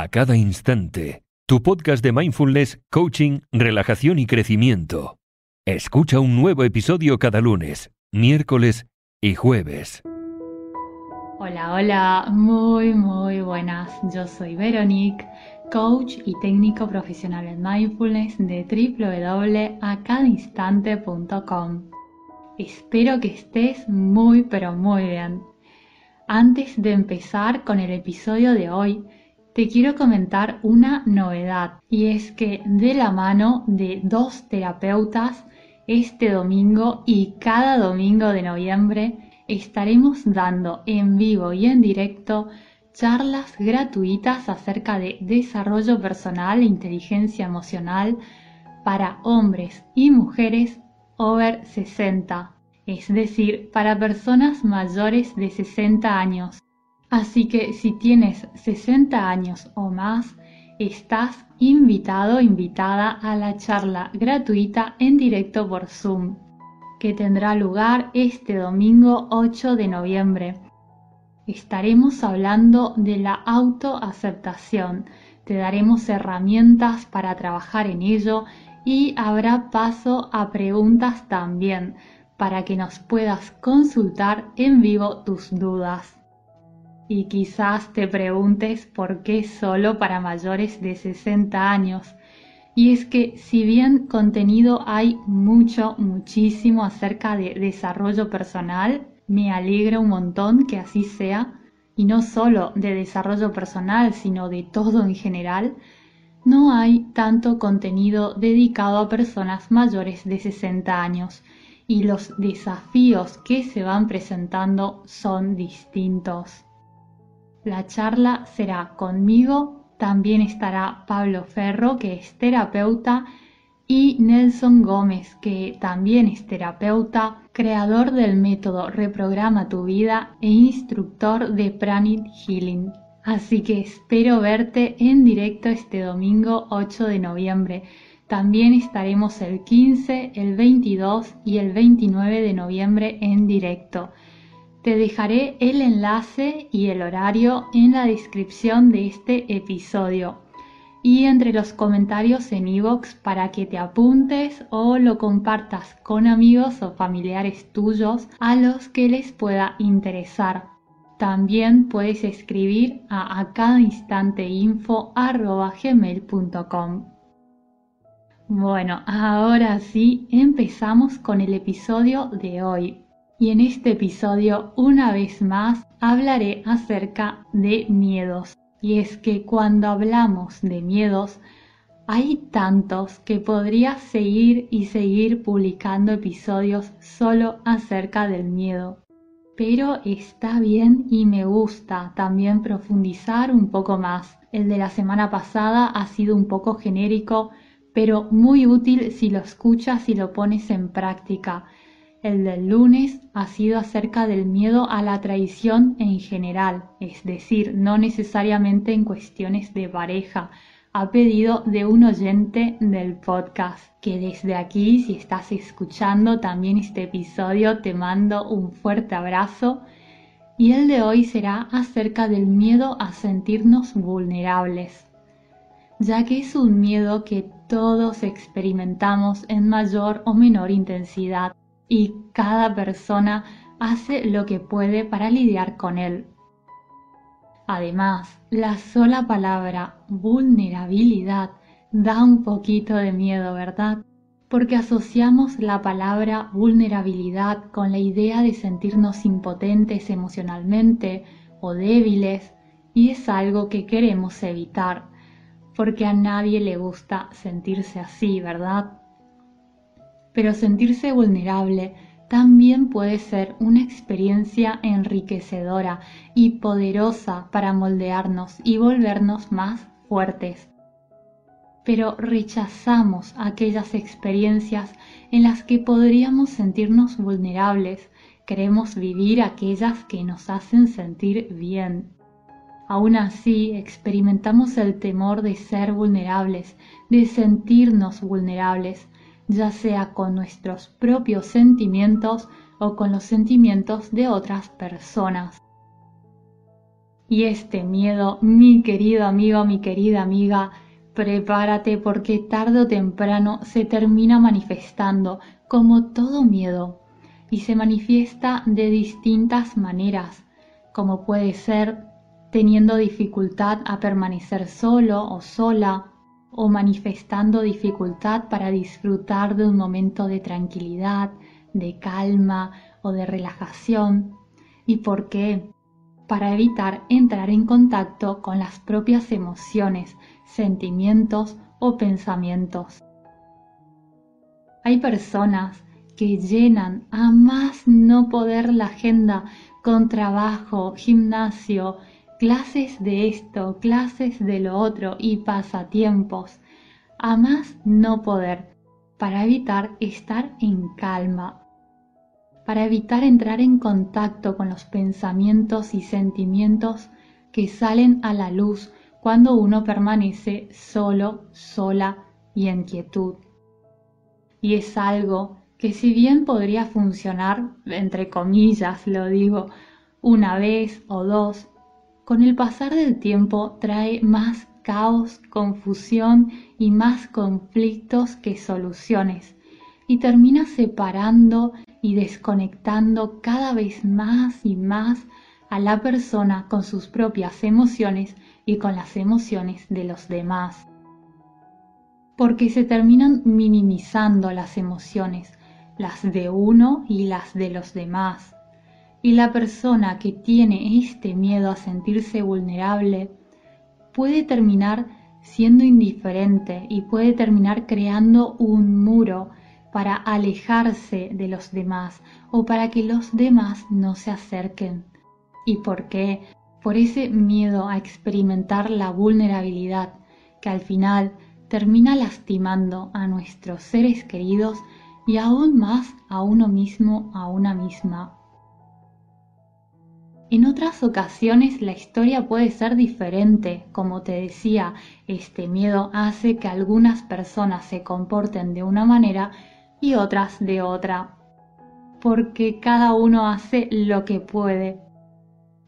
a cada instante. Tu podcast de mindfulness, coaching, relajación y crecimiento. Escucha un nuevo episodio cada lunes, miércoles y jueves. Hola, hola, muy, muy buenas. Yo soy Veronique, coach y técnico profesional en mindfulness de www.acadainstante.com. Espero que estés muy, pero muy bien. Antes de empezar con el episodio de hoy, te quiero comentar una novedad y es que de la mano de dos terapeutas este domingo y cada domingo de noviembre estaremos dando en vivo y en directo charlas gratuitas acerca de desarrollo personal e inteligencia emocional para hombres y mujeres over 60, es decir, para personas mayores de 60 años. Así que si tienes 60 años o más, estás invitado invitada a la charla gratuita en directo por Zoom, que tendrá lugar este domingo 8 de noviembre. Estaremos hablando de la autoaceptación, te daremos herramientas para trabajar en ello y habrá paso a preguntas también para que nos puedas consultar en vivo tus dudas. Y quizás te preguntes por qué solo para mayores de 60 años. Y es que si bien contenido hay mucho, muchísimo acerca de desarrollo personal, me alegra un montón que así sea, y no solo de desarrollo personal, sino de todo en general, no hay tanto contenido dedicado a personas mayores de 60 años y los desafíos que se van presentando son distintos. La charla será conmigo, también estará Pablo Ferro, que es terapeuta, y Nelson Gómez, que también es terapeuta, creador del método Reprograma tu vida e instructor de Pranit Healing. Así que espero verte en directo este domingo 8 de noviembre. También estaremos el 15, el 22 y el 29 de noviembre en directo. Te dejaré el enlace y el horario en la descripción de este episodio y entre los comentarios en iVoox para que te apuntes o lo compartas con amigos o familiares tuyos a los que les pueda interesar. También puedes escribir a, a cada instante Bueno, ahora sí empezamos con el episodio de hoy y en este episodio una vez más hablaré acerca de miedos. Y es que cuando hablamos de miedos, hay tantos que podría seguir y seguir publicando episodios solo acerca del miedo. Pero está bien y me gusta también profundizar un poco más. El de la semana pasada ha sido un poco genérico, pero muy útil si lo escuchas y lo pones en práctica el del lunes ha sido acerca del miedo a la traición en general, es decir, no necesariamente en cuestiones de pareja, a pedido de un oyente del podcast, que desde aquí, si estás escuchando también este episodio, te mando un fuerte abrazo. Y el de hoy será acerca del miedo a sentirnos vulnerables, ya que es un miedo que todos experimentamos en mayor o menor intensidad y cada persona hace lo que puede para lidiar con él. Además, la sola palabra vulnerabilidad da un poquito de miedo, ¿verdad? Porque asociamos la palabra vulnerabilidad con la idea de sentirnos impotentes emocionalmente o débiles y es algo que queremos evitar, porque a nadie le gusta sentirse así, ¿verdad? Pero sentirse vulnerable también puede ser una experiencia enriquecedora y poderosa para moldearnos y volvernos más fuertes. Pero rechazamos aquellas experiencias en las que podríamos sentirnos vulnerables, queremos vivir aquellas que nos hacen sentir bien. Aún así, experimentamos el temor de ser vulnerables, de sentirnos vulnerables, ya sea con nuestros propios sentimientos o con los sentimientos de otras personas. Y este miedo, mi querido amigo, mi querida amiga, prepárate porque tarde o temprano se termina manifestando como todo miedo y se manifiesta de distintas maneras, como puede ser teniendo dificultad a permanecer solo o sola, o manifestando dificultad para disfrutar de un momento de tranquilidad, de calma o de relajación. ¿Y por qué? Para evitar entrar en contacto con las propias emociones, sentimientos o pensamientos. Hay personas que llenan a más no poder la agenda con trabajo, gimnasio, clases de esto, clases de lo otro y pasatiempos, a más no poder, para evitar estar en calma, para evitar entrar en contacto con los pensamientos y sentimientos que salen a la luz cuando uno permanece solo, sola y en quietud. Y es algo que si bien podría funcionar, entre comillas lo digo, una vez o dos, con el pasar del tiempo trae más caos, confusión y más conflictos que soluciones, y termina separando y desconectando cada vez más y más a la persona con sus propias emociones y con las emociones de los demás. Porque se terminan minimizando las emociones, las de uno y las de los demás y la persona que tiene este miedo a sentirse vulnerable puede terminar siendo indiferente y puede terminar creando un muro para alejarse de los demás o para que los demás no se acerquen. ¿Y por qué? Por ese miedo a experimentar la vulnerabilidad que al final termina lastimando a nuestros seres queridos y aún más a uno mismo, a una misma. En otras ocasiones la historia puede ser diferente, como te decía, este miedo hace que algunas personas se comporten de una manera y otras de otra, porque cada uno hace lo que puede.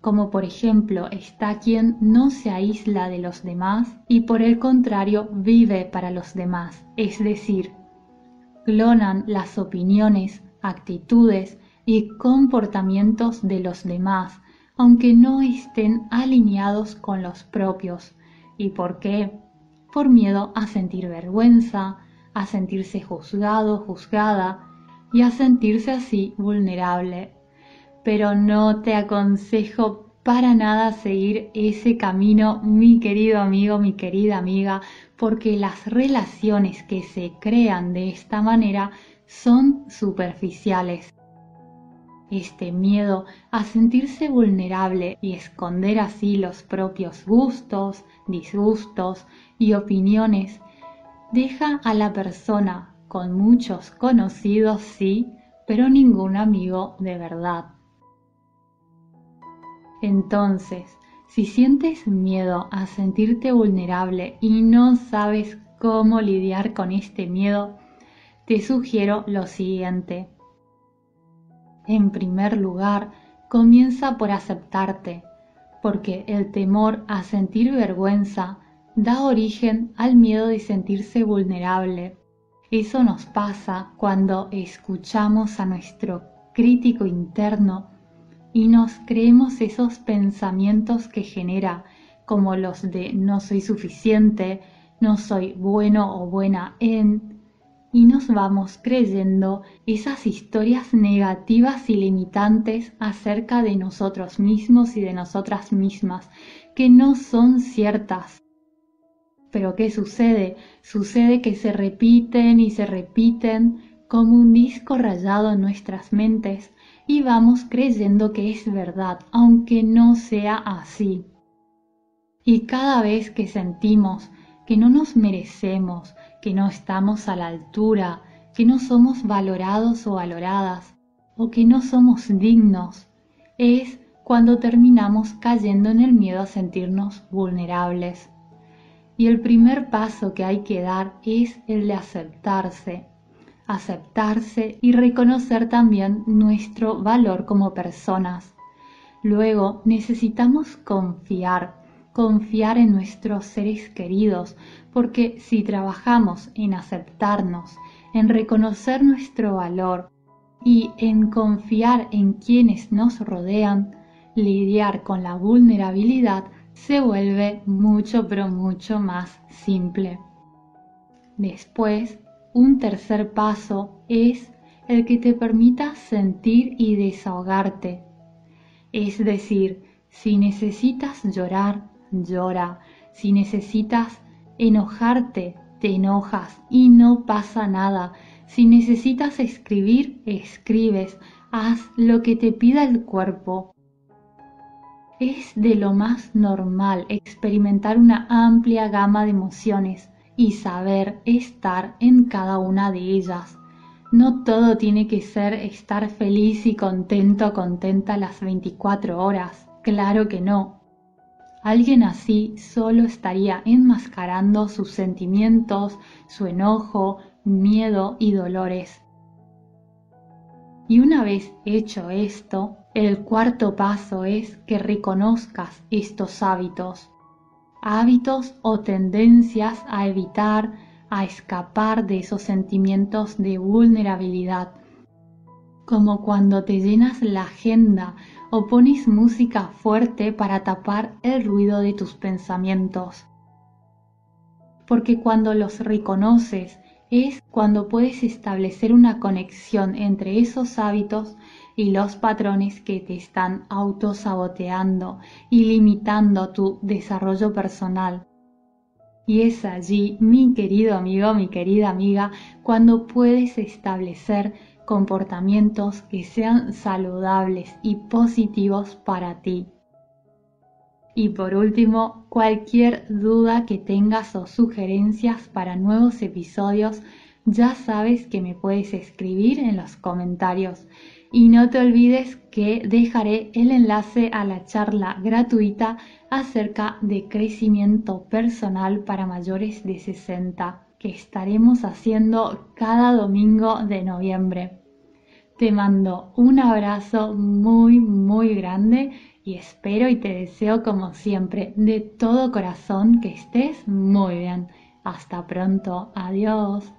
Como por ejemplo está quien no se aísla de los demás y por el contrario vive para los demás, es decir, clonan las opiniones, actitudes y comportamientos de los demás aunque no estén alineados con los propios. ¿Y por qué? Por miedo a sentir vergüenza, a sentirse juzgado, juzgada y a sentirse así vulnerable. Pero no te aconsejo para nada seguir ese camino, mi querido amigo, mi querida amiga, porque las relaciones que se crean de esta manera son superficiales este miedo a sentirse vulnerable y esconder así los propios gustos, disgustos y opiniones, deja a la persona con muchos conocidos, sí, pero ningún amigo de verdad. Entonces, si sientes miedo a sentirte vulnerable y no sabes cómo lidiar con este miedo, te sugiero lo siguiente. En primer lugar, comienza por aceptarte, porque el temor a sentir vergüenza da origen al miedo de sentirse vulnerable. Eso nos pasa cuando escuchamos a nuestro crítico interno y nos creemos esos pensamientos que genera, como los de no soy suficiente, no soy bueno o buena en, y nos vamos creyendo esas historias negativas y limitantes acerca de nosotros mismos y de nosotras mismas, que no son ciertas. Pero ¿qué sucede? Sucede que se repiten y se repiten como un disco rayado en nuestras mentes y vamos creyendo que es verdad, aunque no sea así. Y cada vez que sentimos que no nos merecemos, que no estamos a la altura, que no somos valorados o valoradas, o que no somos dignos, es cuando terminamos cayendo en el miedo a sentirnos vulnerables. Y el primer paso que hay que dar es el de aceptarse, aceptarse y reconocer también nuestro valor como personas. Luego necesitamos confiar, confiar en nuestros seres queridos, porque si trabajamos en aceptarnos, en reconocer nuestro valor y en confiar en quienes nos rodean, lidiar con la vulnerabilidad se vuelve mucho pero mucho más simple. Después, un tercer paso es el que te permita sentir y desahogarte, es decir, si necesitas llorar, llora. Si necesitas enojarte, te enojas y no pasa nada. Si necesitas escribir, escribes. Haz lo que te pida el cuerpo. Es de lo más normal experimentar una amplia gama de emociones y saber estar en cada una de ellas. No todo tiene que ser estar feliz y contento, contenta las 24 horas. Claro que no. Alguien así solo estaría enmascarando sus sentimientos, su enojo, miedo y dolores. Y una vez hecho esto, el cuarto paso es que reconozcas estos hábitos. Hábitos o tendencias a evitar, a escapar de esos sentimientos de vulnerabilidad, como cuando te llenas la agenda o pones música fuerte para tapar el ruido de tus pensamientos. Porque cuando los reconoces es cuando puedes establecer una conexión entre esos hábitos y los patrones que te están autosaboteando y limitando tu desarrollo personal y es allí, mi querido amigo, mi querida amiga, cuando puedes establecer comportamientos que sean saludables y positivos para ti. Y por último, cualquier duda que tengas o sugerencias para nuevos episodios, ya sabes que me puedes escribir en los comentarios. Y no te olvides que dejaré el enlace a la charla gratuita acerca de crecimiento personal para mayores de 60 que estaremos haciendo cada domingo de noviembre. Te mando un abrazo muy muy grande y espero y te deseo como siempre de todo corazón que estés muy bien. Hasta pronto. Adiós.